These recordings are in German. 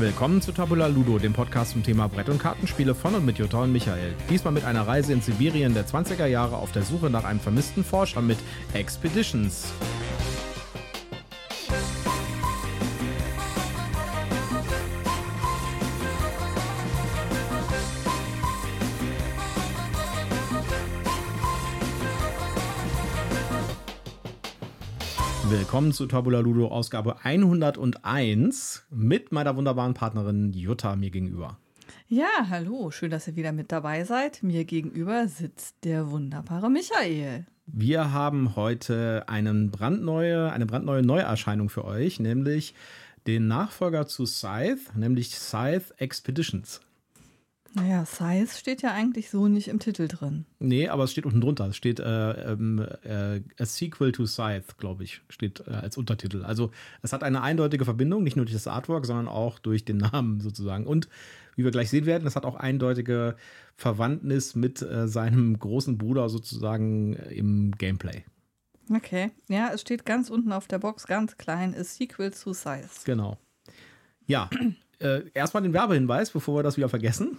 Willkommen zu Tabula Ludo, dem Podcast zum Thema Brett- und Kartenspiele von und mit Jutta und Michael. Diesmal mit einer Reise in Sibirien der 20er Jahre auf der Suche nach einem vermissten Forscher mit Expeditions. Willkommen zu Tabula Ludo Ausgabe 101 mit meiner wunderbaren Partnerin Jutta mir gegenüber. Ja, hallo, schön, dass ihr wieder mit dabei seid. Mir gegenüber sitzt der wunderbare Michael. Wir haben heute einen brandneue, eine brandneue Neuerscheinung für euch, nämlich den Nachfolger zu Scythe, nämlich Scythe Expeditions. Naja, Size steht ja eigentlich so nicht im Titel drin. Nee, aber es steht unten drunter. Es steht äh, ähm, äh, A Sequel to Scythe, glaube ich, steht äh, als Untertitel. Also es hat eine eindeutige Verbindung, nicht nur durch das Artwork, sondern auch durch den Namen sozusagen. Und wie wir gleich sehen werden, es hat auch eindeutige Verwandtnis mit äh, seinem großen Bruder sozusagen im Gameplay. Okay, ja, es steht ganz unten auf der Box, ganz klein, A Sequel to Scythe. Genau. Ja, äh, erstmal den Werbehinweis, bevor wir das wieder vergessen.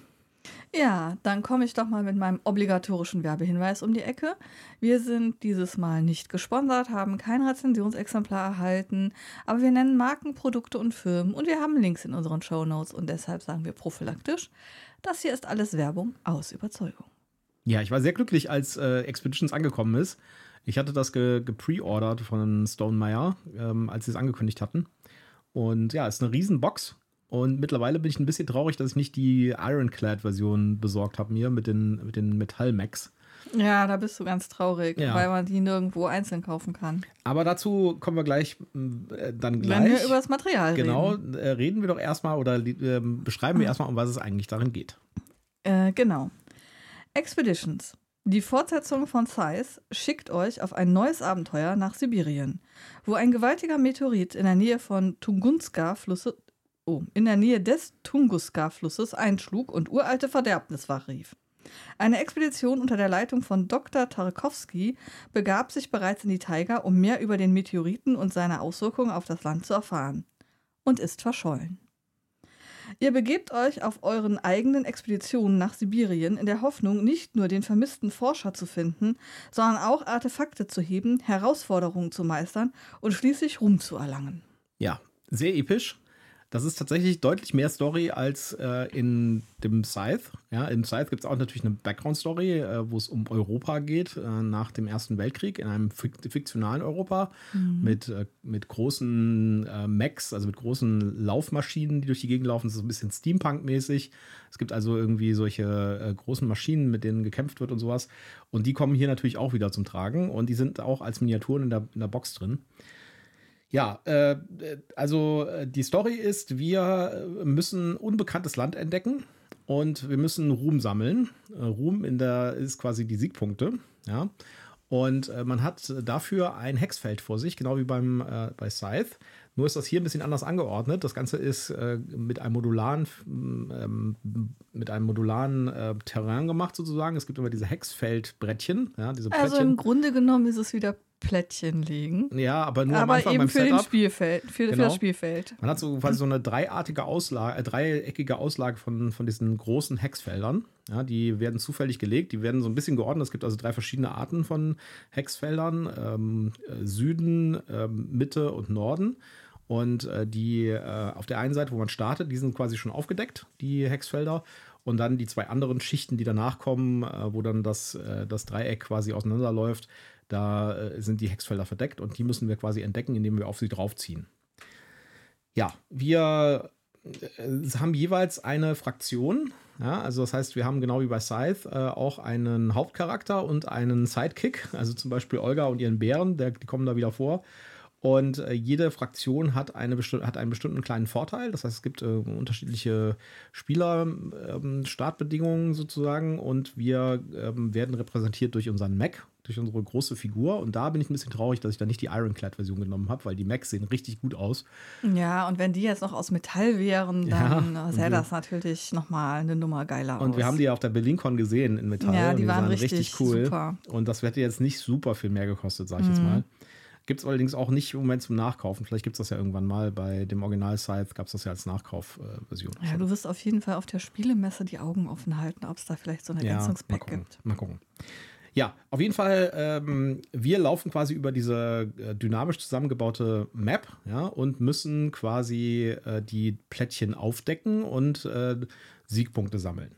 Ja, dann komme ich doch mal mit meinem obligatorischen Werbehinweis um die Ecke. Wir sind dieses Mal nicht gesponsert, haben kein Rezensionsexemplar erhalten, aber wir nennen Marken, Produkte und Firmen und wir haben Links in unseren Show Notes und deshalb sagen wir prophylaktisch, das hier ist alles Werbung aus Überzeugung. Ja, ich war sehr glücklich, als äh, Expeditions angekommen ist. Ich hatte das ge gepreordert von Stone Meyer, ähm, als sie es angekündigt hatten. Und ja, es ist eine riesen Box und mittlerweile bin ich ein bisschen traurig, dass ich nicht die Ironclad-Version besorgt habe mir mit den, mit den Metall-Max. Ja, da bist du ganz traurig, ja. weil man die nirgendwo einzeln kaufen kann. Aber dazu kommen wir gleich äh, dann gleich. Wenn wir über das Material genau, reden. Genau, äh, reden wir doch erstmal oder äh, beschreiben wir erstmal, um was es eigentlich darin geht. Äh, genau. Expeditions. Die Fortsetzung von Size schickt euch auf ein neues Abenteuer nach Sibirien, wo ein gewaltiger Meteorit in der Nähe von Tungunska-Flüsse oh, in der Nähe des Tunguska-Flusses einschlug und uralte Verderbnis rief. Eine Expedition unter der Leitung von Dr. Tarkowski begab sich bereits in die Taiga, um mehr über den Meteoriten und seine Auswirkungen auf das Land zu erfahren. Und ist verschollen. Ihr begebt euch auf euren eigenen Expeditionen nach Sibirien in der Hoffnung, nicht nur den vermissten Forscher zu finden, sondern auch Artefakte zu heben, Herausforderungen zu meistern und schließlich Ruhm zu erlangen. Ja, sehr episch. Das ist tatsächlich deutlich mehr Story als äh, in dem Scythe. Ja, Im Scythe gibt es auch natürlich eine Background-Story, äh, wo es um Europa geht, äh, nach dem Ersten Weltkrieg, in einem fiktionalen Europa mhm. mit, äh, mit großen äh, Mechs, also mit großen Laufmaschinen, die durch die Gegend laufen. Das ist ein bisschen Steampunk-mäßig. Es gibt also irgendwie solche äh, großen Maschinen, mit denen gekämpft wird und sowas. Und die kommen hier natürlich auch wieder zum Tragen und die sind auch als Miniaturen in der, in der Box drin. Ja, äh, also äh, die Story ist, wir müssen unbekanntes Land entdecken und wir müssen Ruhm sammeln. Äh, Ruhm in der ist quasi die Siegpunkte, ja. Und äh, man hat dafür ein Hexfeld vor sich, genau wie beim äh, bei Scythe. Nur ist das hier ein bisschen anders angeordnet. Das Ganze ist äh, mit einem modularen, ähm, mit einem modularen äh, Terrain gemacht sozusagen. Es gibt immer diese Hexfeldbrettchen. Ja, diese also im Grunde genommen ist es wieder Plättchen legen. Ja, aber nur aber am Anfang eben beim für, Setup. Den Spielfeld, für, Genau. für das Spielfeld. Man hat so quasi so eine dreiartige Auslage, äh, dreieckige Auslage von, von diesen großen Hexfeldern. Ja, die werden zufällig gelegt, die werden so ein bisschen geordnet. Es gibt also drei verschiedene Arten von Hexfeldern: ähm, äh, Süden, ähm, Mitte und Norden. Und äh, die äh, auf der einen Seite, wo man startet, die sind quasi schon aufgedeckt, die Hexfelder. Und dann die zwei anderen Schichten, die danach kommen, äh, wo dann das, äh, das Dreieck quasi auseinanderläuft, da äh, sind die Hexfelder verdeckt und die müssen wir quasi entdecken, indem wir auf sie draufziehen. Ja, wir äh, haben jeweils eine Fraktion. Ja, also das heißt, wir haben genau wie bei Scythe äh, auch einen Hauptcharakter und einen Sidekick. Also zum Beispiel Olga und ihren Bären, der, die kommen da wieder vor. Und äh, jede Fraktion hat, eine hat einen bestimmten kleinen Vorteil. Das heißt, es gibt äh, unterschiedliche Spieler-Startbedingungen ähm, sozusagen. Und wir ähm, werden repräsentiert durch unseren Mac, durch unsere große Figur. Und da bin ich ein bisschen traurig, dass ich da nicht die Ironclad-Version genommen habe, weil die Macs sehen richtig gut aus. Ja, und wenn die jetzt noch aus Metall wären, dann Ja, sähe und das natürlich nochmal eine Nummer geiler aus. Und wir haben die ja auf der BerlinCon gesehen in Metall. Ja, und die waren sahen richtig cool. super. Und das hätte jetzt nicht super viel mehr gekostet, sag ich jetzt mal. Gibt es allerdings auch nicht im Moment zum Nachkaufen. Vielleicht gibt es das ja irgendwann mal. Bei dem Original Scythe gab es das ja als Nachkaufversion. Äh, ja, du wirst auf jeden Fall auf der Spielemesse die Augen offen halten, ob es da vielleicht so ein Ergänzungspack ja, gibt. Mal gucken. Ja, auf jeden Fall, ähm, wir laufen quasi über diese äh, dynamisch zusammengebaute Map ja, und müssen quasi äh, die Plättchen aufdecken und äh, Siegpunkte sammeln.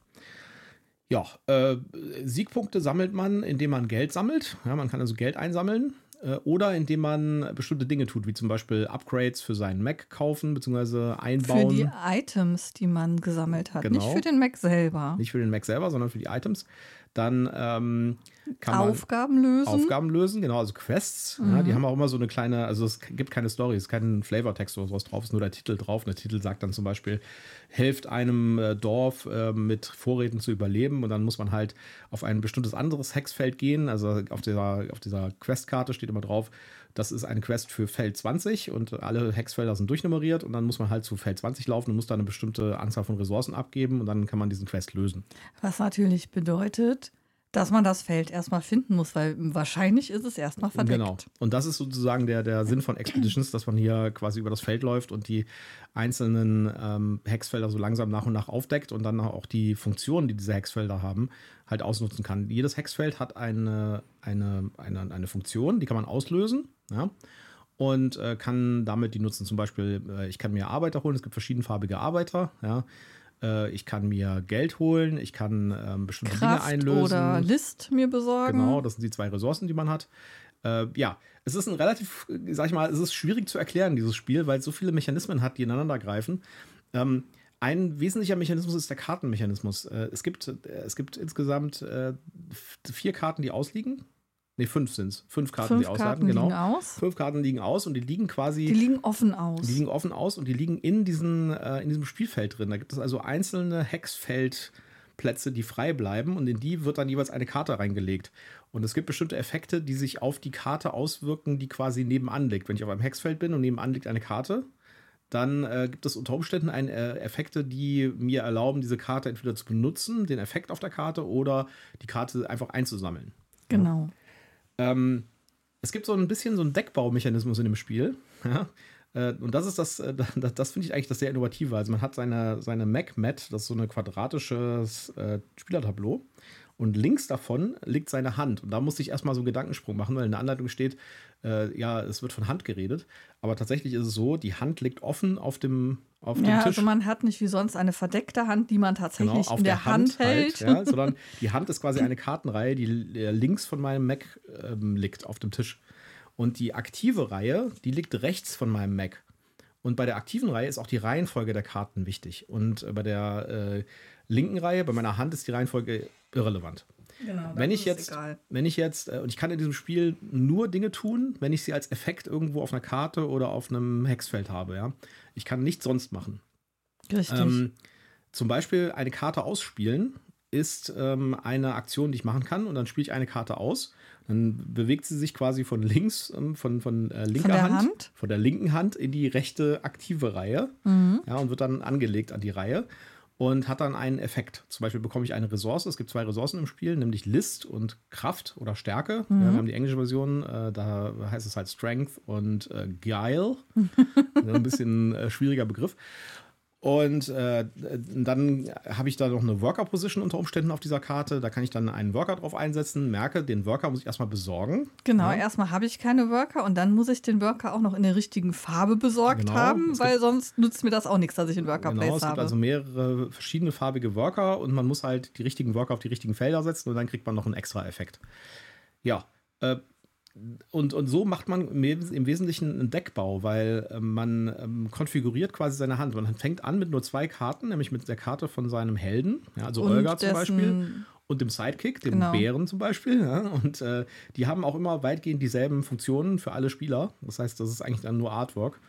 Ja, äh, Siegpunkte sammelt man, indem man Geld sammelt. Ja, man kann also Geld einsammeln äh, oder indem man bestimmte Dinge tut, wie zum Beispiel Upgrades für seinen Mac kaufen bzw. einbauen. Für die Items, die man gesammelt hat. Genau. Nicht für den Mac selber. Nicht für den Mac selber, sondern für die Items. Dann ähm, Aufgaben lösen. Aufgaben lösen, genau, also Quests. Mhm. Ja, die haben auch immer so eine kleine, also es gibt keine Story, es ist kein Flavortext oder sowas drauf, es ist nur der Titel drauf. Und der Titel sagt dann zum Beispiel, helft einem äh, Dorf äh, mit Vorräten zu überleben und dann muss man halt auf ein bestimmtes anderes Hexfeld gehen. Also auf dieser, auf dieser Questkarte steht immer drauf, das ist eine Quest für Feld 20 und alle Hexfelder sind durchnummeriert und dann muss man halt zu Feld 20 laufen und muss da eine bestimmte Anzahl von Ressourcen abgeben und dann kann man diesen Quest lösen. Was natürlich bedeutet, dass man das Feld erstmal finden muss, weil wahrscheinlich ist es erstmal verdeckt. Genau. Und das ist sozusagen der, der Sinn von Expeditions, dass man hier quasi über das Feld läuft und die einzelnen ähm, Hexfelder so langsam nach und nach aufdeckt und dann auch die Funktionen, die diese Hexfelder haben, halt ausnutzen kann. Jedes Hexfeld hat eine, eine, eine, eine Funktion, die kann man auslösen. Ja? Und äh, kann damit die nutzen. Zum Beispiel, äh, ich kann mir Arbeiter holen, es gibt verschiedenfarbige Arbeiter, ja. Äh, ich kann mir Geld holen, ich kann ähm, bestimmte Kraft Dinge einlösen. Oder List mir besorgen. Genau, das sind die zwei Ressourcen, die man hat. Äh, ja, es ist ein relativ, sag ich mal, es ist schwierig zu erklären, dieses Spiel, weil es so viele Mechanismen hat, die ineinander greifen. Ähm, ein wesentlicher Mechanismus ist der Kartenmechanismus. Äh, es, gibt, äh, es gibt insgesamt äh, vier Karten, die ausliegen. Ne, fünf sind es. Fünf Karten, fünf die Karten genau. Liegen aus. Fünf Karten liegen aus und die liegen quasi. Die liegen offen aus. Die liegen offen aus und die liegen in, diesen, äh, in diesem Spielfeld drin. Da gibt es also einzelne Hexfeldplätze, die frei bleiben und in die wird dann jeweils eine Karte reingelegt. Und es gibt bestimmte Effekte, die sich auf die Karte auswirken, die quasi nebenan liegt. Wenn ich auf einem Hexfeld bin und nebenan liegt eine Karte, dann äh, gibt es unter Umständen ein, äh, Effekte, die mir erlauben, diese Karte entweder zu benutzen, den Effekt auf der Karte, oder die Karte einfach einzusammeln. Genau. Ja. Ähm, es gibt so ein bisschen so einen Deckbaumechanismus in dem Spiel. Ja? Äh, und das ist das, äh, das, das finde ich eigentlich das sehr innovative. Also man hat seine, seine Mac-Mat, das ist so ein quadratisches äh, Spielertableau. Und links davon liegt seine Hand. Und da musste ich erstmal so einen Gedankensprung machen, weil in der Anleitung steht, äh, ja, es wird von Hand geredet. Aber tatsächlich ist es so, die Hand liegt offen auf dem, auf dem ja, Tisch. also man hat nicht wie sonst eine verdeckte Hand, die man tatsächlich genau, in der, der Hand, Hand hält. Halt, ja, sondern die Hand ist quasi eine Kartenreihe, die links von meinem Mac ähm, liegt auf dem Tisch. Und die aktive Reihe, die liegt rechts von meinem Mac. Und bei der aktiven Reihe ist auch die Reihenfolge der Karten wichtig. Und äh, bei der äh, linken Reihe, bei meiner Hand, ist die Reihenfolge irrelevant. Genau, wenn ich jetzt, egal. wenn ich jetzt, äh, und ich kann in diesem Spiel nur Dinge tun, wenn ich sie als Effekt irgendwo auf einer Karte oder auf einem Hexfeld habe, ja. Ich kann nichts sonst machen. Richtig. Ähm, zum Beispiel eine Karte ausspielen ist ähm, eine Aktion, die ich machen kann, und dann spiele ich eine Karte aus. Dann bewegt sie sich quasi von links, ähm, von, von äh, linker von Hand, Hand, von der linken Hand in die rechte aktive Reihe. Mhm. Ja, und wird dann angelegt an die Reihe und hat dann einen Effekt. Zum Beispiel bekomme ich eine Ressource. Es gibt zwei Ressourcen im Spiel, nämlich List und Kraft oder Stärke. Mhm. Ja, wir haben die englische Version, äh, da heißt es halt Strength und äh, Guile. Ein bisschen äh, schwieriger Begriff. Und äh, dann habe ich da noch eine Worker-Position unter Umständen auf dieser Karte. Da kann ich dann einen Worker drauf einsetzen, merke, den Worker muss ich erstmal besorgen. Genau, ja. erstmal habe ich keine Worker und dann muss ich den Worker auch noch in der richtigen Farbe besorgt Genau, haben, weil sonst nützt mir das auch nichts, dass ich einen Worker Genau, Place es gibt habe. also mehrere verschiedene farbige Worker und man muss halt die richtigen Worker auf die richtigen Felder setzen und dann kriegt man noch einen extra Effekt. Ja, äh, und, und so macht man im Wesentlichen einen Deckbau, weil äh, man ähm, konfiguriert quasi seine Hand. Man fängt an mit nur zwei Karten, nämlich mit der Karte von seinem Helden, ja, also Und Olga zum Beispiel, und dem Sidekick, dem Genau. Bären zum Beispiel. Ja, und äh, die haben auch immer weitgehend dieselben Funktionen für alle Spieler. Das heißt, das ist eigentlich dann nur Artwork.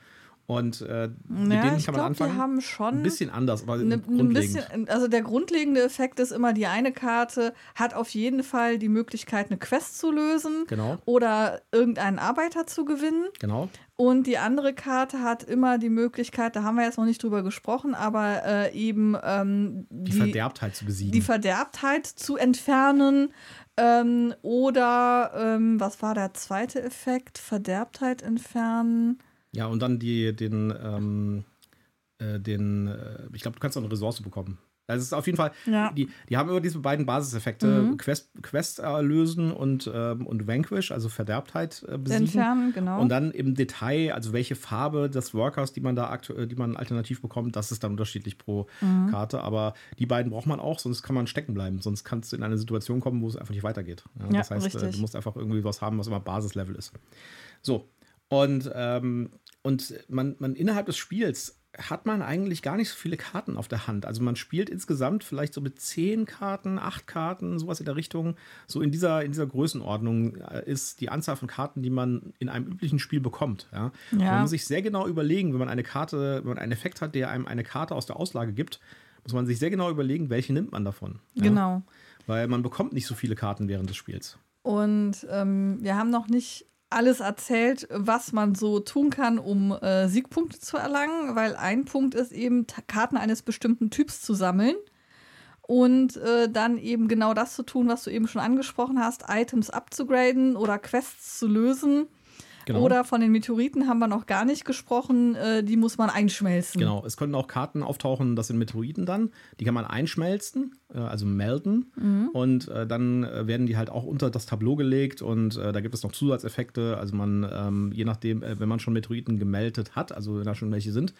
Und äh, mit ja, denen ich kann man glaube, die anfangen. haben schon ein bisschen anders, aber Ne, grundlegend. ein bisschen, also der grundlegende Effekt ist immer, die eine Karte hat auf jeden Fall die Möglichkeit, eine Quest zu lösen Genau, oder irgendeinen Arbeiter zu gewinnen. genau. Und die andere Karte hat immer die Möglichkeit, da haben wir jetzt noch nicht drüber gesprochen, aber äh, eben ähm, Die, die, Verderbtheit zu besiegen. die Verderbtheit zu entfernen Ähm, oder ähm, was war der zweite Effekt? Verderbtheit entfernen. Ja, und dann die, den, ähm, äh, den, äh, ich glaube, du kannst auch eine Ressource bekommen. Also es ist auf jeden Fall, Ja. die, die haben immer diese beiden Basiseffekte, Mhm. Quest, Quest äh, lösen und, ähm, und Vanquish, also Verderbtheit äh, besiegen. Entfernen, genau. Und dann im Detail, also welche Farbe des Workers, die man da aktuell, die man alternativ bekommt, das ist dann unterschiedlich pro Mhm. Karte. Aber die beiden braucht man auch, sonst kann man stecken bleiben. Sonst kannst du in eine Situation kommen, wo es einfach nicht weitergeht. Ja, Ja, das heißt, äh, richtig. du musst einfach irgendwie was haben, was immer Basislevel ist. So. Und, ähm, und man, man innerhalb des Spiels hat man eigentlich gar nicht so viele Karten auf der Hand. Also man spielt insgesamt vielleicht so mit zehn Karten, acht Karten, sowas in der Richtung. So in dieser, in dieser Größenordnung äh, ist die Anzahl von Karten, die man in einem üblichen Spiel bekommt. Ja? Ja. Man muss sich sehr genau überlegen, wenn man eine Karte, wenn man einen Effekt hat, der einem eine Karte aus der Auslage gibt, muss man sich sehr genau überlegen, welche nimmt man davon. Ja? Genau. Weil man bekommt nicht so viele Karten während des Spiels. Und ähm, wir haben noch nicht alles erzählt, was man so tun kann, um äh, Siegpunkte zu erlangen, weil ein Punkt ist eben, Karten eines bestimmten Typs zu sammeln und äh, dann eben genau das zu tun, was du eben schon angesprochen hast, Items abzugraden oder Quests zu lösen. Genau. Oder von den Meteoriten haben wir noch gar nicht gesprochen, äh, die muss man einschmelzen. Genau, es können auch Karten auftauchen, das sind Meteoriten dann. Die kann man einschmelzen, äh, also melden. Mhm. Und äh, dann werden die halt auch unter das Tableau gelegt. Und da gibt es noch Zusatzeffekte. Also man, ähm, je nachdem, wenn man schon Meteoriten gemeldet hat, also wenn da schon welche sind,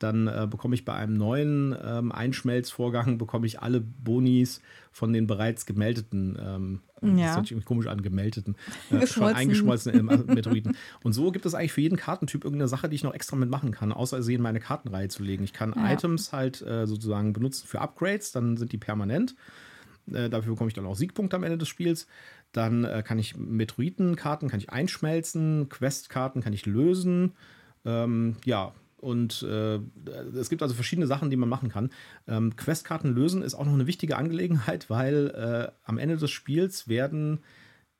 dann äh, bekomme ich bei einem neuen ähm, Einschmelzvorgang, bekomme ich alle Bonis von den bereits gemeldeten, ähm, Ja. das hört sich irgendwie komisch an, gemeldeten, äh, schon Geschmolzen. eingeschmolzenen äh, Meteoriten. Und so gibt es eigentlich für jeden Kartentyp irgendeine Sache, die ich noch extra mitmachen kann, außer sie in meine Kartenreihe zu legen. Ich kann Ja. Items halt äh, sozusagen benutzen für Upgrades, dann sind die permanent. Äh, dafür bekomme ich dann auch Siegpunkte am Ende des Spiels. Dann äh, kann ich Meteoritenkarten kann ich einschmelzen, Questkarten kann ich lösen. Ähm, ja, und äh, es gibt also verschiedene Sachen, die man machen kann. Ähm, Questkarten lösen ist auch noch eine wichtige Angelegenheit, weil äh, am Ende des Spiels werden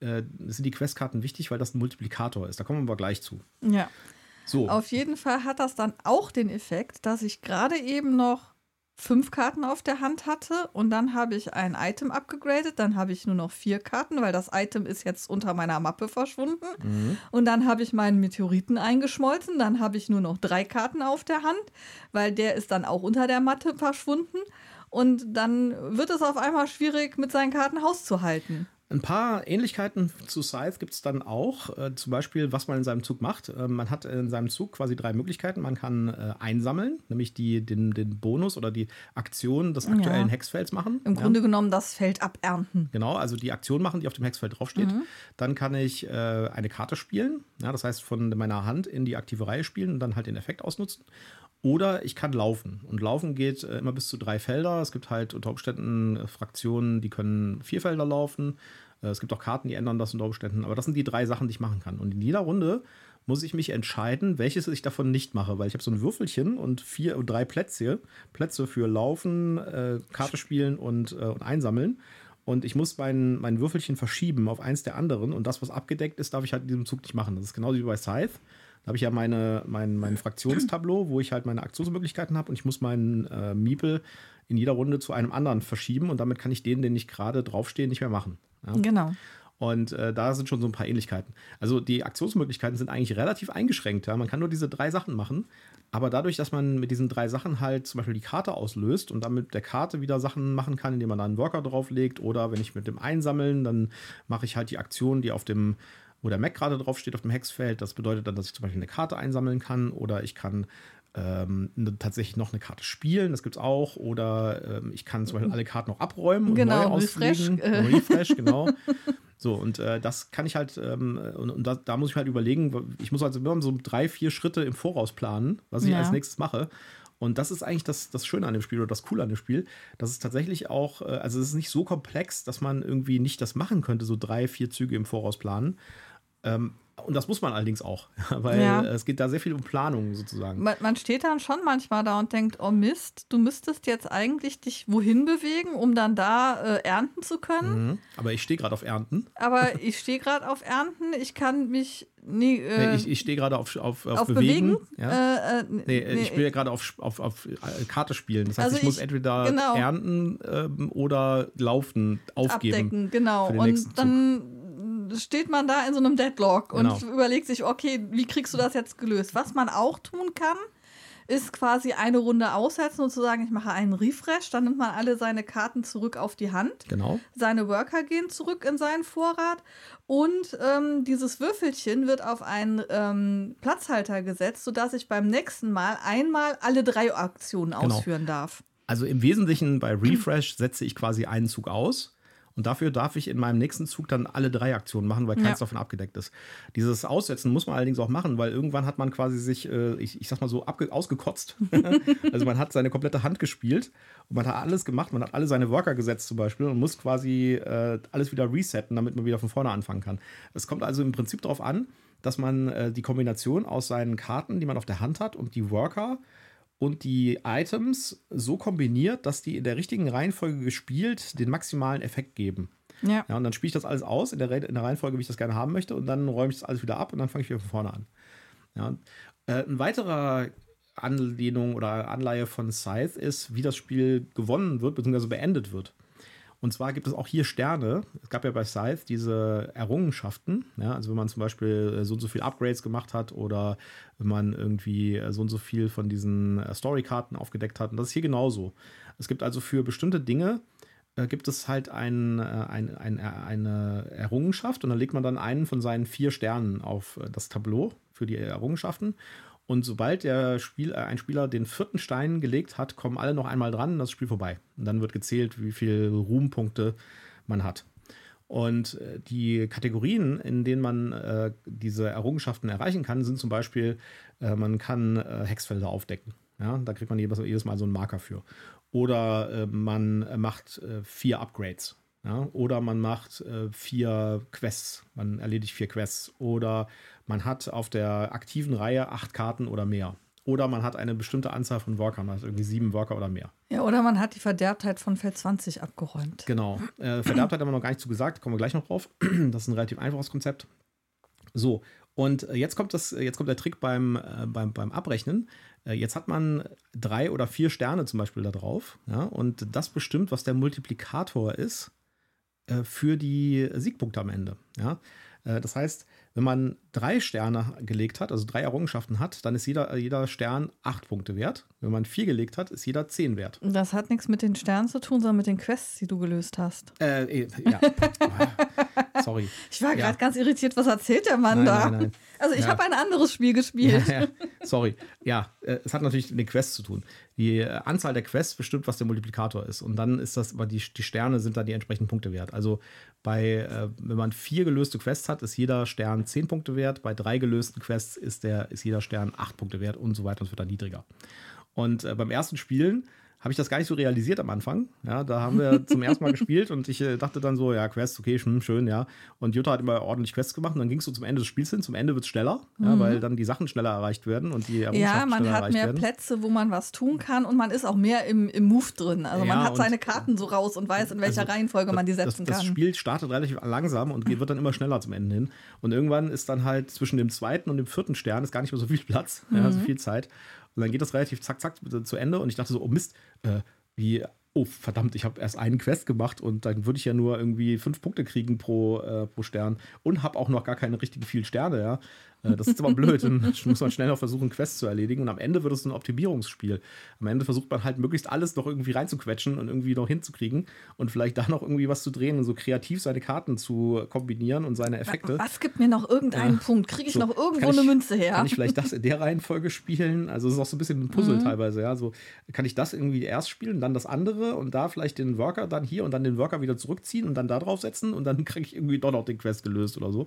äh, sind die Questkarten wichtig, weil das ein Multiplikator ist. Da kommen wir aber gleich zu. Ja. So. Auf jeden Fall hat das dann auch den Effekt, dass ich gerade eben noch fünf Karten auf der Hand hatte und dann habe ich ein Item abgegradet, dann habe ich nur noch vier Karten, weil das Item ist jetzt unter meiner Mappe verschwunden. Mhm. Und dann habe ich meinen Meteoriten eingeschmolzen, dann habe ich nur noch drei Karten auf der Hand, weil der ist dann auch unter der Matte verschwunden. Und dann wird es auf einmal schwierig, mit seinen Karten Haus zu halten. Ein paar Ähnlichkeiten zu Scythe gibt es dann auch. Äh, zum Beispiel, was man in seinem Zug macht. Äh, man hat in seinem Zug quasi drei Möglichkeiten. Man kann äh, einsammeln, nämlich die, den, den Bonus oder die Aktion des aktuellen Ja. Hexfelds machen. Im Ja. Grunde genommen das Feld abernten. Genau, also die Aktion machen, die auf dem Hexfeld draufsteht. Mhm. Dann kann ich äh, eine Karte spielen, ja, das heißt von meiner Hand in die aktive Reihe spielen und dann halt den Effekt ausnutzen. Oder ich kann laufen. Und laufen geht äh, immer bis zu drei Felder. Es gibt halt unter Umständen äh, Fraktionen, die können vier Felder laufen. Äh, es gibt auch Karten, die ändern das unter Umständen. Aber das sind die drei Sachen, die ich machen kann. Und in jeder Runde muss ich mich entscheiden, welches ich davon nicht mache, weil ich habe so ein Würfelchen und vier und drei Plätze, Plätze für Laufen, äh, Karte spielen und, äh, und Einsammeln. Und ich muss mein, mein Würfelchen verschieben auf eins der anderen. Und das, was abgedeckt ist, darf ich halt in diesem Zug nicht machen. Das ist genauso wie bei Scythe. Da habe ich ja meine, mein, mein Fraktionstableau, wo ich halt meine Aktionsmöglichkeiten habe und ich muss meinen äh, Miepel in jeder Runde zu einem anderen verschieben und damit kann ich den, den ich gerade draufstehe, nicht mehr machen. Ja? Genau. Und äh, da sind schon so ein paar Ähnlichkeiten. Also die Aktionsmöglichkeiten sind eigentlich relativ eingeschränkt. Ja? Man kann nur diese drei Sachen machen. Aber dadurch, dass man mit diesen drei Sachen halt zum Beispiel die Karte auslöst und dann mit der Karte wieder Sachen machen kann, indem man da einen Worker drauflegt oder wenn ich mit dem Einsammeln, dann mache ich halt die Aktion, die auf dem, wo der Mac gerade draufsteht, auf dem Hexfeld. Das bedeutet dann, dass ich zum Beispiel eine Karte einsammeln kann oder ich kann ähm, ne- tatsächlich noch eine Karte spielen, das gibt es auch. Oder ähm, ich kann zum Beispiel alle Karten noch abräumen und Genau, neu Refresh, äh. Refresh, genau. So, und äh, das kann ich halt, ähm, und, und da, da muss ich halt überlegen, ich muss also immer so drei, vier Schritte im Voraus planen, was ich Ja. als nächstes mache. Und das ist eigentlich das, das Schöne an dem Spiel oder das Coole an dem Spiel, dass es tatsächlich auch, äh, also es ist nicht so komplex, dass man irgendwie nicht das machen könnte, so drei, vier Züge im Voraus planen. Ähm, und das muss man allerdings auch, weil Ja. es geht da sehr viel um Planung sozusagen. Man, man steht dann schon manchmal da und denkt, oh Mist, du müsstest jetzt eigentlich dich wohin bewegen, um dann da äh, ernten zu können. Mhm. Aber ich stehe gerade auf Ernten. Aber ich stehe gerade auf Ernten, ich kann mich nie. Äh, Nee, ich, ich stehe gerade auf, auf, auf, auf Bewegen. Bewegen. Ja. Äh, äh, Nee, äh, ich spiele gerade auf, auf, auf äh, Karte spielen. Das heißt, Also ich muss ich- entweder genau. ernten ähm, ähm, laufen, aufgeben. abdecken, genau. Und dann steht man da in so einem Deadlock und Genau. überlegt sich, okay, wie kriegst du das jetzt gelöst? Was man auch tun kann, ist quasi eine Runde aussetzen und zu sagen, ich mache einen Refresh, dann nimmt man alle seine Karten zurück auf die Hand. Genau. Seine Worker gehen zurück in seinen Vorrat und ähm, dieses Würfelchen wird auf einen ähm, Platzhalter gesetzt, sodass ich beim nächsten Mal einmal alle drei Aktionen Genau. ausführen darf. Also im Wesentlichen bei Refresh setze ich quasi einen Zug aus. Und dafür darf ich in meinem nächsten Zug dann alle drei Aktionen machen, weil keins Ja. davon abgedeckt ist. Dieses Aussetzen muss man allerdings auch machen, weil irgendwann hat man quasi sich, äh, ich, ich sag mal so, ausgekotzt. also man hat seine komplette Hand gespielt und man hat alles gemacht, man hat alle seine Worker gesetzt zum Beispiel und muss quasi äh, alles wieder resetten, damit man wieder von vorne anfangen kann. Es kommt also im Prinzip darauf an, dass man äh, die Kombination aus seinen Karten, die man auf der Hand hat und die Worker und die Items so kombiniert, dass die in der richtigen Reihenfolge gespielt den maximalen Effekt geben. Ja. Ja, und dann spiele ich das alles aus in der, in der Reihenfolge, wie ich das gerne haben möchte, und dann räume ich das alles wieder ab und dann fange ich wieder von vorne an. Ja. Äh, ein weiterer Anlehnung oder Anleihe von Scythe ist, wie das Spiel gewonnen wird bzw. beendet wird. Und zwar gibt es auch hier Sterne. Es gab ja bei Scythe diese Errungenschaften. Ja, also wenn man zum Beispiel äh, so und so viel Upgrades gemacht hat oder wenn man irgendwie äh, so und so viel von diesen äh, Storykarten aufgedeckt hat. Und das ist hier genauso. Es gibt also für bestimmte Dinge gibt es halt ein, ein, ein, eine Errungenschaft und dann legt man dann einen von seinen vier Sternen auf das Tableau für die Errungenschaften. Und sobald der Spiel, äh, ein Spieler den vierten Stein gelegt hat, kommen alle noch einmal dran und das Spiel vorbei. Und dann wird gezählt, wie viele Ruhmpunkte man hat. Und äh, die Kategorien, in denen man äh, diese Errungenschaften erreichen kann, sind zum Beispiel, äh, man kann äh, Hexfelder aufdecken. Ja, da kriegt man jedes, jedes Mal so einen Marker für. Oder äh, man macht äh, vier Upgrades. Ja? Oder man macht vier Quests. Man erledigt vier Quests. Oder man hat auf der aktiven Reihe acht Karten oder mehr. Oder man hat eine bestimmte Anzahl von Workern, also irgendwie sieben Worker oder mehr. ja, oder man hat die Verderbtheit von Feld 20 abgeräumt. Genau. Äh, Verderbtheit haben wir noch gar nicht zu gesagt, kommen wir gleich noch drauf. Das ist ein relativ einfaches Konzept. So, und äh, jetzt kommt, das, jetzt kommt der Trick beim, äh, beim, beim Abrechnen. Äh, jetzt hat man drei oder vier Sterne zum Beispiel da drauf. Ja, und das bestimmt, was der Multiplikator ist äh, für die Siegpunkte am Ende. Ja, äh, das heißt, wenn man drei Sterne gelegt hat, also drei Errungenschaften hat, dann ist jeder, jeder Stern acht Punkte wert. Wenn man vier gelegt hat, ist jeder zehn wert. Das hat nichts mit den Sternen zu tun, sondern mit den Quests, die du gelöst hast. Äh, eh, ja. Sorry. Ich war Ja. gerade ganz irritiert, was erzählt der Mann Nein, da? nein, nein. Also ich Ja. habe ein anderes Spiel gespielt. Ja. Sorry. Ja, äh, es hat natürlich mit den Quests zu tun. Die äh, Anzahl der Quests bestimmt, was der Multiplikator ist. Und dann ist das, aber die, die Sterne sind dann die entsprechenden Punkte wert. Also bei, äh, wenn man vier gelöste Quests hat, ist jeder Stern zehn Punkte wert. Bei drei gelösten Quests ist, der, ist jeder Stern acht Punkte wert und so weiter und es wird dann niedriger. Und beim ersten Spielen habe ich das gar nicht so realisiert am Anfang. Ja, da haben wir zum ersten Mal gespielt und ich äh, dachte dann so, ja, Quests, okay, schön, schön, ja. Und Jutta hat immer ordentlich Quests gemacht und dann ging es so zum Ende des Spiels hin. Zum Ende wird es schneller, ja, weil dann die Sachen schneller erreicht werden und die Ja, man hat mehr werden. Plätze, wo man was tun kann und man ist auch mehr im, im Move drin. Also man Ja, hat und- seine Karten so raus und weiß, in welcher Also, Reihenfolge man die setzen das, das kann. Spiel startet relativ langsam und wird dann immer schneller zum Ende hin. Und irgendwann ist dann halt zwischen dem zweiten und dem vierten Stern ist gar nicht mehr so viel Platz, ja, Mhm. so viel Zeit. Und dann geht das relativ zack, zack zu Ende. Und ich dachte so, oh Mist, äh, wie, oh verdammt, ich habe erst einen Quest gemacht und dann würde ich ja nur irgendwie fünf Punkte kriegen pro, äh, pro Stern und habe auch noch gar keine richtigen vielen Sterne, ja. Äh, Das ist aber blöd, dann muss man schnell noch versuchen, Quests zu erledigen. Und am Ende wird es ein Optimierungsspiel. Am Ende versucht man halt möglichst alles noch irgendwie reinzuquetschen und irgendwie noch hinzukriegen und vielleicht da noch irgendwie was zu drehen und so kreativ seine Karten zu kombinieren und seine Effekte. Was gibt mir noch irgendeinen Ja. Punkt? Kriege ich So, noch irgendwo ich- eine Münze her? Kann ich vielleicht das in der Reihenfolge spielen? Also es ist auch so ein bisschen ein Puzzle Mhm. teilweise, ja. So kann ich das irgendwie erst spielen, dann das andere und da vielleicht den Worker dann hier und dann den Worker wieder zurückziehen und dann da drauf setzen und dann kriege ich irgendwie doch noch den Quest gelöst oder so.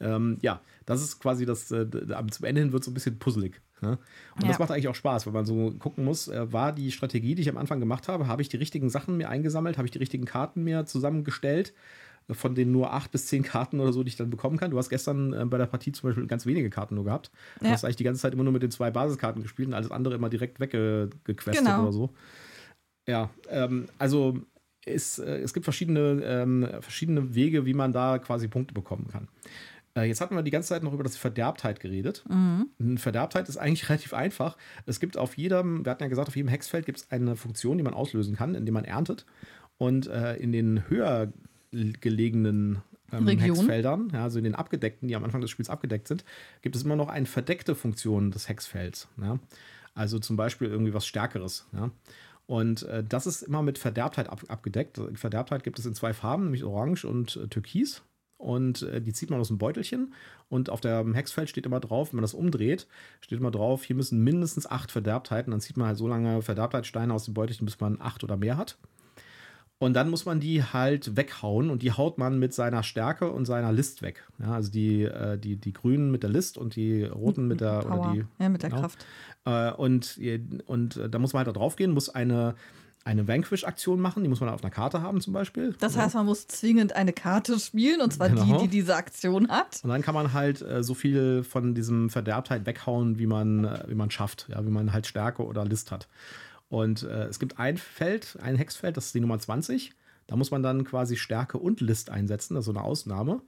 Ähm, ja, das ist quasi das, äh, zum Ende hin wird es so ein bisschen puzzelig. Ja? Und das Ja. macht eigentlich auch Spaß, weil man so gucken muss, äh, war die Strategie, die ich am Anfang gemacht habe, habe ich die richtigen Sachen mir eingesammelt, habe ich die richtigen Karten mir zusammengestellt, von den nur acht bis zehn Karten oder so, die ich dann bekommen kann. Du hast gestern äh, bei der Partie zum Beispiel ganz wenige Karten nur gehabt. Du Ja. hast eigentlich die ganze Zeit immer nur mit den zwei Basiskarten gespielt und alles andere immer direkt weggequestet Genau. oder so. Ja, ähm, also es, äh, es gibt verschiedene, ähm, verschiedene Wege, wie man da quasi Punkte bekommen kann. Äh, jetzt hatten wir die ganze Zeit noch über das Verderbtheit geredet. Und Verderbtheit ist eigentlich relativ einfach. Es gibt auf jedem, wir hatten ja gesagt, auf jedem Hexfeld gibt es eine Funktion, die man auslösen kann, indem man erntet. Und äh, in den höher gelegenen ähm. Hexfeldern, ja, also in den abgedeckten, die am Anfang des Spiels abgedeckt sind, gibt es immer noch eine verdeckte Funktion des Hexfelds. Ja? Also zum Beispiel irgendwie was Stärkeres. Ja? Und äh, das ist immer mit Verderbtheit ab, abgedeckt. Verderbtheit gibt es in zwei Farben, nämlich Orange und äh, Türkis. Und äh, die zieht man aus dem Beutelchen. Und auf dem Hexfeld steht immer drauf, wenn man das umdreht, steht immer drauf, hier müssen mindestens acht Verderbtheiten. Dann zieht man halt so lange Verderbtheitssteine aus dem Beutelchen, bis man acht oder mehr hat. Und dann muss man die halt weghauen und die haut man mit seiner Stärke und seiner List weg. Ja, also die, äh, die, die Grünen mit der List und die Roten mit der oder Power. die ja, mit der genau. Kraft. äh, und, und äh, da muss man halt da drauf gehen, muss eine, eine Vanquish-Aktion machen, die muss man auf einer Karte haben zum Beispiel. Das heißt, man muss zwingend eine Karte spielen, und zwar Genau. die, die diese Aktion hat. Und dann kann man halt äh, so viel von diesem Verderbtheit weghauen, wie man, äh, wie man schafft, ja, wie man halt Stärke oder List hat. Und äh, es gibt ein Feld, ein Hexfeld, das ist die Nummer 20. Da muss man dann quasi Stärke und List einsetzen, das ist so eine Ausnahme.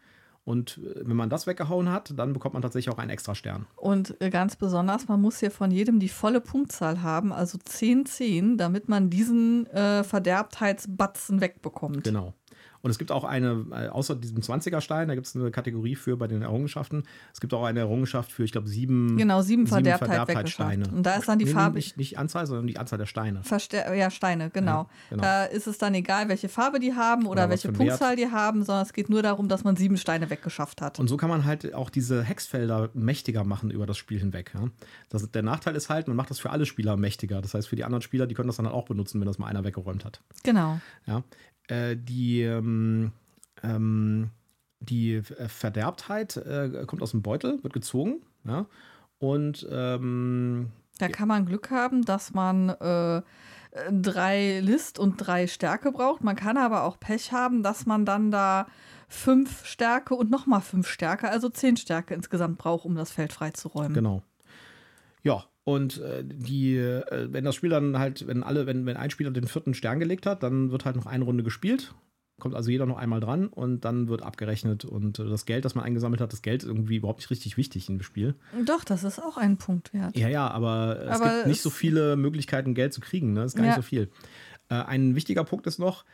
Und äh, wenn man das weggehauen hat, dann bekommt man tatsächlich auch einen extra Stern. Und äh, ganz besonders, man muss hier von jedem die volle Punktzahl haben, also 10, 10, damit man diesen äh, Verderbtheitsbatzen wegbekommt. Genau. Und es gibt auch eine, äh, außer diesem 20er-Stein, da gibt es eine Kategorie für bei den Errungenschaften. Es gibt auch eine Errungenschaft für, ich glaube, sieben, Genau, sieben Verderbtheit Verderbtheitssteine. Und da ist dann die Nee, Farbe- Nicht, nicht Anzahl, sondern die Anzahl der Steine. Verster ja, Steine, genau. Ja, genau. Da ist es dann egal, welche Farbe die haben oder, Oder welche. Punktzahl die haben, sondern es geht nur darum, dass man sieben Steine weggeschafft hat. Und so kann man halt auch diese Hexfelder mächtiger machen über das Spiel hinweg. Ja? Das, der Nachteil ist halt, man macht das für alle Spieler mächtiger. Das heißt, für die anderen Spieler, die können das dann halt auch benutzen, wenn das mal einer weggeräumt hat. genau. Ja? Äh, die, ähm, ähm, die äh, Verderbtheit äh, kommt aus dem Beutel, wird gezogen. Ja? Und ähm, Da kann man Glück haben, dass man äh, drei List und drei Stärke braucht. Man kann aber auch Pech haben, dass man dann da fünf Stärke und nochmal fünf Stärke, also zehn Stärke insgesamt braucht, um das Feld freizuräumen. Genau. Ja, und äh, die, äh, wenn das Spiel dann halt, wenn alle, wenn, wenn ein Spieler den vierten Stern gelegt hat, dann wird halt noch eine Runde gespielt. Kommt also jeder noch einmal dran und dann wird abgerechnet. Und äh, das Geld, das man eingesammelt hat, das Geld ist irgendwie überhaupt nicht richtig wichtig im Spiel. Doch, das ist auch ein Punkt wert. Ja, ja, aber es Aber gibt nicht es- so viele Möglichkeiten, Geld zu kriegen. Ne? Das ist gar Ja. nicht so viel. Ein wichtiger Punkt ist noch,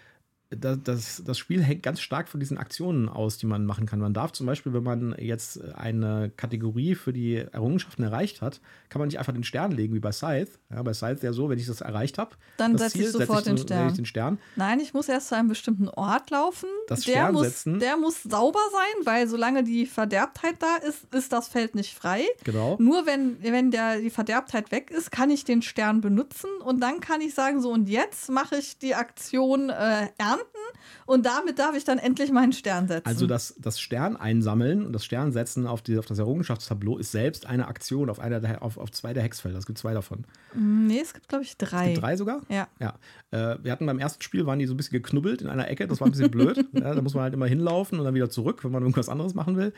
das, das, das Spiel hängt ganz stark von diesen Aktionen aus, die man machen kann. Man darf zum Beispiel, wenn man jetzt eine Kategorie für die Errungenschaften erreicht hat, kann man nicht einfach den Stern legen wie bei Scythe. Ja, bei Scythe ja so, wenn ich das erreicht habe, Dann setze ich sofort den so- setze Stern. Ich den Stern. Nein, ich muss erst zu einem bestimmten Ort laufen. Das der, Stern muss, setzen. der muss sauber sein, weil solange die Verderbtheit da ist, ist das Feld nicht frei. Genau. Nur wenn, wenn der, die Verderbtheit weg ist, kann ich den Stern benutzen und dann kann ich sagen, so und jetzt mache ich die Aktion äh, ernten und damit darf ich dann endlich meinen Stern setzen. Also das, das Stern einsammeln und das Stern setzen auf, die, auf das Errungenschaftstableau ist selbst eine Aktion auf, einer der, auf, auf zwei der Hexfelder. Es gibt zwei davon. nee, es gibt, glaube ich, drei. Gibt drei sogar? Ja. Ja. Äh, wir hatten beim ersten Spiel, waren die so ein bisschen geknubbelt in einer Ecke. Das war ein bisschen blöd. ja, da muss man halt immer hinlaufen und dann wieder zurück, wenn man irgendwas anderes machen will.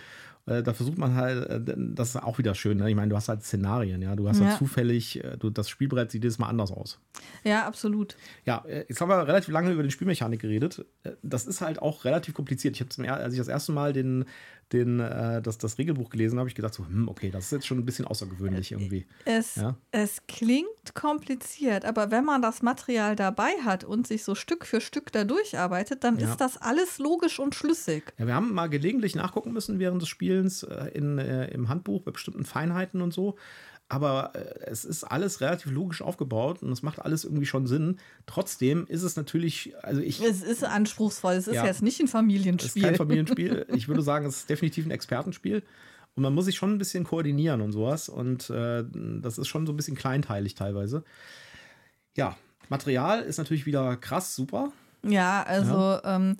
Äh, da versucht man halt, äh, das ist auch wieder schön. Ne? Ich meine, du hast halt Szenarien, ja. Du hast Ja. halt zufällig, äh, du, das Spielbrett sieht jedes Mal anders aus. Ja, absolut. Ja, jetzt haben wir relativ lange über die Spielmechanik geredet. Äh, Das ist halt auch relativ kompliziert. Ich habe zum als ich das erste Mal den, den, äh, das, das Regelbuch gelesen habe, habe ich gedacht so, hm, okay, das ist jetzt schon ein bisschen außergewöhnlich irgendwie. Es, Ja. es klingt kompliziert, aber wenn man das Material dabei hat und sich so Stück für Stück da durcharbeitet, dann Ja. ist das alles logisch und schlüssig. Ja, wir haben mal gelegentlich nachgucken müssen während des Spielens äh, in, äh, im Handbuch bei bestimmten Feinheiten und so. Aber äh, es ist alles relativ logisch aufgebaut und es macht alles irgendwie schon Sinn. Trotzdem ist es natürlich, also ich. Es ist anspruchsvoll, es ist Ja. jetzt nicht ein Es ist Familienspiel. kein Familienspiel. Ich würde sagen, es ist definitiv ein Expertenspiel. Und man muss sich schon ein bisschen koordinieren und sowas. Und äh, das ist schon so ein bisschen kleinteilig teilweise. Ja, Material ist natürlich wieder krass, super. Ja, also Ähm,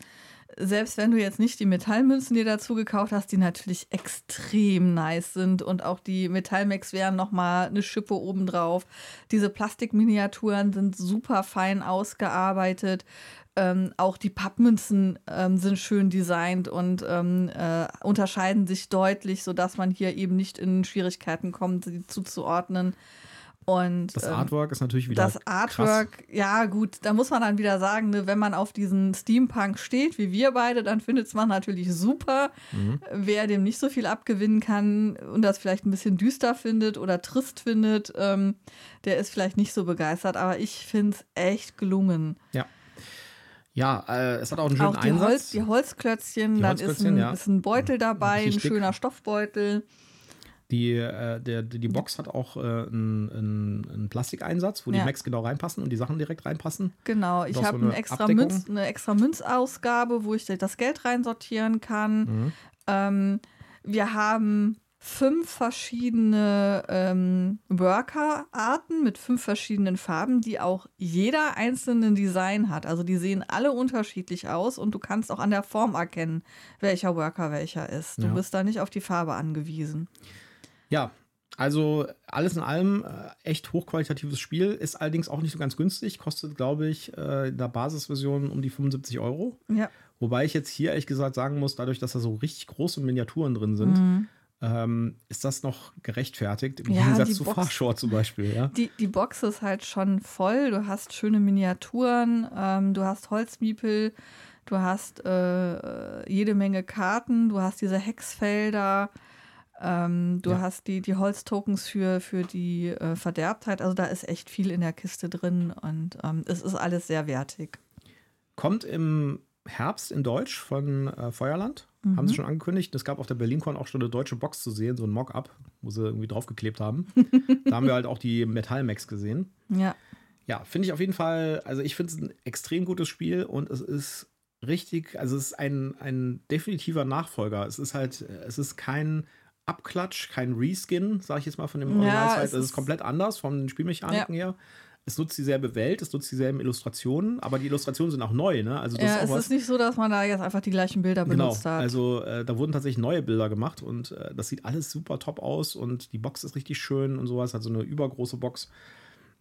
selbst wenn du jetzt nicht die Metallmünzen dir dazu gekauft hast, die natürlich extrem nice sind und auch die Metallmex wären nochmal eine Schippe obendrauf. Diese Plastikminiaturen sind super fein ausgearbeitet. ähm, auch die Pappmünzen ähm, sind schön designt und ähm, äh, unterscheiden sich deutlich, sodass man hier eben nicht in Schwierigkeiten kommt, sie zuzuordnen. Und, das ähm, Artwork ist natürlich wieder. Das Artwork, krass. ja, gut, da muss man dann wieder sagen, ne, wenn man auf diesen Steampunk steht, wie wir beide, dann findet es man natürlich super. Mhm. Wer dem nicht so viel abgewinnen kann und das vielleicht ein bisschen düster findet oder trist findet, ähm, der ist vielleicht nicht so begeistert. Aber ich finde es echt gelungen. Ja. Ja, äh, es hat auch einen schönen auch die Einsatz. Holz, die Holzklötzchen, die dann Holzklötzchen, ist, ein, ja. ist ein Beutel dabei, ein schöner Stoffbeutel. Die, äh, der, die Box hat auch äh, einen, einen, Plastikeinsatz, wo ja. die Macs genau reinpassen und die Sachen direkt reinpassen. Genau, ich habe so eine, extra Münz, eine extra Münzausgabe, wo ich das Geld reinsortieren kann. Mhm. Ähm, wir haben fünf verschiedene ähm, Worker-Arten mit fünf verschiedenen Farben, die auch jeder einzelne Design hat. Also die sehen alle unterschiedlich aus und du kannst auch an der Form erkennen, welcher Worker welcher ist. Du ja. bist da nicht auf die Farbe angewiesen. Ja, also alles in allem äh, echt hochqualitatives Spiel, ist allerdings auch nicht so ganz günstig, kostet, glaube ich, äh, in der Basisversion um die 75 Euro. Ja. Wobei ich jetzt hier ehrlich gesagt sagen muss, dadurch, dass da so richtig große Miniaturen drin sind, mhm. ähm, ist das noch gerechtfertigt, im ja, Gegensatz zu Farshore zum Beispiel. Ja? Die, die Box ist halt schon voll, du hast schöne Miniaturen, ähm, du hast Holzmiepel, du hast äh, jede Menge Karten, du hast diese Hexfelder, ähm, du ja. hast die, die Holztokens für, für die äh, Verderbtheit. Also da ist echt viel in der Kiste drin und ähm, es ist alles sehr wertig. Kommt im Herbst in Deutsch von äh, Feuerland. Mhm. Haben sie schon angekündigt. Es gab auf der BerlinCon auch schon eine deutsche Box zu sehen, so ein Mock-up, wo sie irgendwie draufgeklebt haben. da haben wir halt auch die Metall-Max gesehen. Ja. Ja, finde ich auf jeden Fall, also ich finde es ein extrem gutes Spiel und es ist richtig, also es ist ein, ein definitiver Nachfolger. Es ist halt, es ist kein Abklatsch, kein Reskin, sage ich jetzt mal von dem Original. Ja, es, es ist komplett anders von den Spielmechaniken ja. her. Es nutzt dieselbe Welt, es nutzt dieselben Illustrationen, aber die Illustrationen sind auch neu, ne? Also das ja, ist es was, ist nicht so, dass man da jetzt einfach die gleichen Bilder genau, benutzt hat. Also äh, da wurden tatsächlich neue Bilder gemacht und äh, das sieht alles super top aus und die Box ist richtig schön und sowas, hat so eine übergroße Box.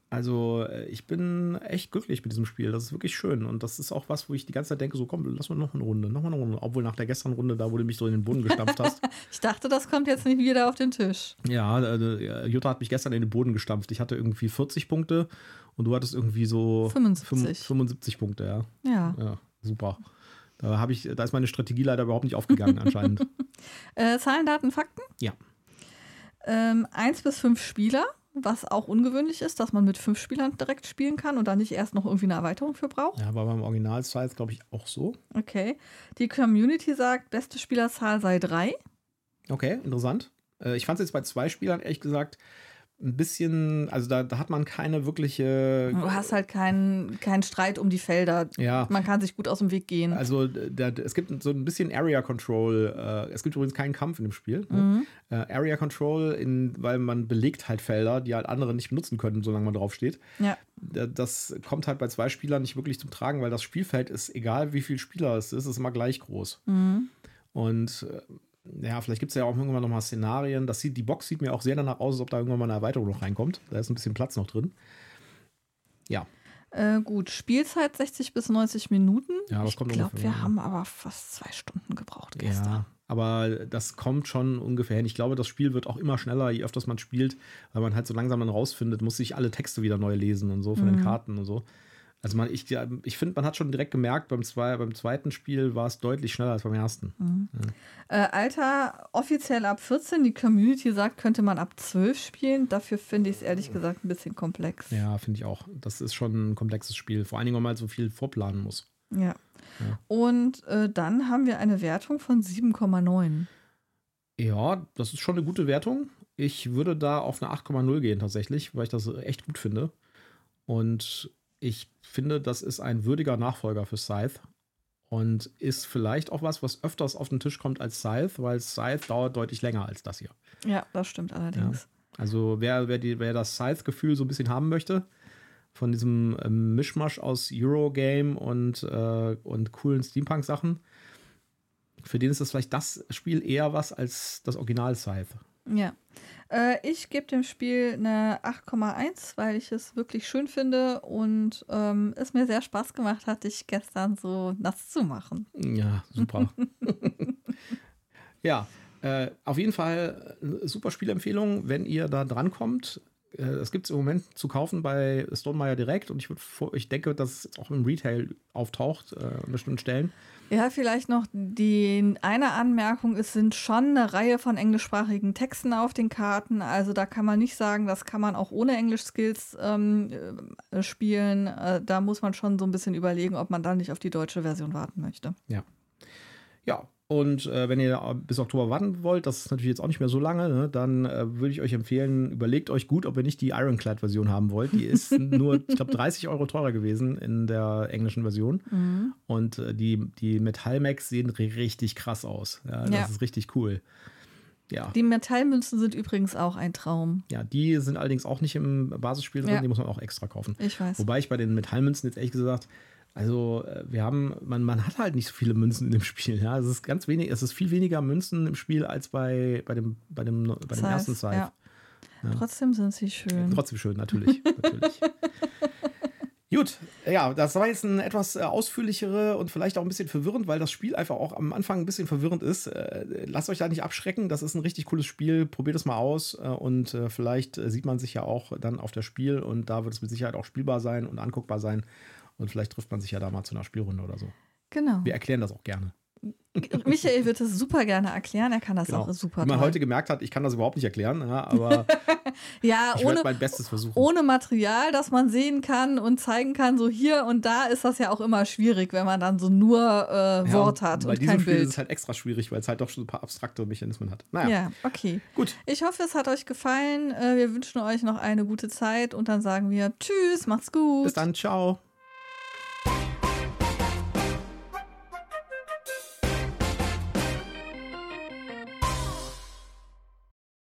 Also, äh, ich bin echt glücklich mit diesem Spiel. Das ist wirklich schön. Und das ist auch was, wo ich die ganze Zeit denke: so, komm, lass mal noch eine Runde, noch mal eine Runde. Obwohl nach der gestrigen Runde, da wo du mich so in den Boden gestampft hast. ich dachte, das kommt jetzt nicht wieder auf den Tisch. Ja, äh, Jutta hat mich gestern in den Boden gestampft. Ich hatte irgendwie 40 Punkte und du hattest irgendwie so 75, 75 Punkte, ja. Ja. Ja, super. Da, ich, da ist meine Strategie leider überhaupt nicht aufgegangen, anscheinend. äh, Zahlen, Daten, Fakten? Ja. Ähm, eins bis fünf Spieler was auch ungewöhnlich ist, dass man mit fünf Spielern direkt spielen kann und da nicht erst noch irgendwie eine Erweiterung für braucht. Ja, war beim Original-Size, glaube ich, auch so. Okay. Die Community sagt, beste Spielerzahl sei drei. Okay, interessant. Äh, ich fand es jetzt bei zwei Spielern, ehrlich gesagt, ein bisschen, also da, da, hat man keine wirkliche. Du hast halt keinen kein Streit um die Felder. Ja. Man kann sich gut aus dem Weg gehen. Also da, es gibt so ein bisschen Area Control. Äh, es gibt übrigens keinen Kampf in dem Spiel. Ne? Mhm. Ne? Äh, Area Control, in, weil man belegt halt Felder, die halt andere nicht benutzen können, solange man drauf steht. Ja. Das kommt halt bei zwei Spielern nicht wirklich zum Tragen, weil das Spielfeld ist, egal wie viele Spieler es ist, ist immer gleich groß. Mhm. Und äh, ja, vielleicht gibt es ja auch irgendwann noch mal Szenarien. Das sieht, die Box sieht mir auch sehr danach aus, als ob da irgendwann mal eine Erweiterung noch reinkommt. Da ist ein bisschen Platz noch drin. Ja. Äh, gut, Spielzeit 60 bis 90 Minuten. Ja, das kommt Ich glaube, wir haben aber fast zwei Stunden gebraucht gestern. Ja, aber das kommt schon ungefähr hin. Ich glaube, das Spiel wird auch immer schneller, je öfters man spielt, weil man halt so langsam dann rausfindet, muss sich alle Texte wieder neu lesen und so von mhm. den Karten und so. Also man, ich, ich finde, man hat schon direkt gemerkt, beim, zwei, beim zweiten Spiel war es deutlich schneller als beim ersten. Mhm. Ja. Äh, Alter offiziell ab 14, die Community sagt, könnte man ab 12 spielen. Dafür finde ich es ehrlich gesagt ein bisschen komplex. Ja, finde ich auch. Das ist schon ein komplexes Spiel. Vor allen Dingen, weil man halt so viel vorplanen muss. Ja. ja. Und äh, dann haben wir eine Wertung von 7,9. Ja, das ist schon eine gute Wertung. Ich würde da auf eine 8,0 gehen tatsächlich, weil ich das echt gut finde. Und ich finde, das ist ein würdiger Nachfolger für Scythe und ist vielleicht auch was, was öfters auf den Tisch kommt als Scythe, weil Scythe dauert deutlich länger als das hier. Ja, das stimmt allerdings. Ja. Also wer, wer, die, wer das Scythe-Gefühl so ein bisschen haben möchte, von diesem äh, Mischmasch aus Eurogame und, äh, und coolen Steampunk-Sachen, für den ist das vielleicht das Spiel eher was als das Original Scythe. Ja. Äh, ich gebe dem Spiel eine 8,1, weil ich es wirklich schön finde und ähm, es mir sehr Spaß gemacht hat, dich gestern so nass zu machen. Ja, super. ja, äh, auf jeden Fall äh, super Spielempfehlung, wenn ihr da drankommt. Äh, das gibt es im Moment zu kaufen bei Stonemeyer direkt und ich, würd, ich denke, dass es auch im Retail auftaucht äh, an bestimmten Stellen. Ja, vielleicht noch die eine Anmerkung, es sind schon eine Reihe von englischsprachigen Texten auf den Karten. Also da kann man nicht sagen, das kann man auch ohne Englisch-Skills ähm, äh, spielen. Äh, da muss man schon so ein bisschen überlegen, ob man dann nicht auf die deutsche Version warten möchte. Ja. Ja, und äh, wenn ihr bis Oktober warten wollt, das ist natürlich jetzt auch nicht mehr so lange, ne, dann äh, würde ich euch empfehlen, überlegt euch gut, ob ihr nicht die Ironclad-Version haben wollt. Die ist nur, ich glaube, 30 Euro teurer gewesen in der englischen Version. Mhm. Und äh, die, die Metallmax sehen richtig krass aus. Ja, das ja. ist richtig cool. Ja. Die Metallmünzen sind übrigens auch ein Traum. Ja, die sind allerdings auch nicht im Basisspiel drin, ja. die muss man auch extra kaufen. Ich weiß. Wobei ich bei den Metallmünzen jetzt ehrlich gesagt also äh, wir haben, man, man hat halt nicht so viele Münzen in dem Spiel. Ja, es ist ganz wenig, es ist viel weniger Münzen im Spiel als bei, bei dem, bei dem, bei dem ersten Scythe. Ja. Ja. Trotzdem sind sie schön. Trotzdem schön, natürlich. natürlich. Gut, ja, das war jetzt ein etwas äh, ausführlichere und vielleicht auch ein bisschen verwirrend, weil das Spiel einfach auch am Anfang ein bisschen verwirrend ist. Äh, lasst euch da nicht abschrecken, das ist ein richtig cooles Spiel. Probiert es mal aus und vielleicht sieht man sich ja auch dann auf das Spiel und da wird es mit Sicherheit auch spielbar sein und anguckbar sein. Und vielleicht trifft man sich ja da mal zu einer Spielrunde oder so. Genau. Wir erklären das auch gerne. Michael wird es super gerne erklären. Er kann das genau. auch super. Wie man toll. heute gemerkt hat, ich kann das überhaupt nicht erklären, ja, aber ja, ich ohne, mein Bestes versuchen. Ohne Material, das man sehen kann und zeigen kann, so hier und da ist das ja auch immer schwierig, wenn man dann so nur äh, Wort ja, hat und kein Spiel Bild. ist es halt extra schwierig, weil es halt doch schon ein paar abstrakte Mechanismen hat. Naja. Ja, okay. Gut. Ich hoffe, es hat euch gefallen. Äh, wir wünschen euch noch eine gute Zeit und dann sagen wir Tschüss, macht's gut. Bis dann, ciao.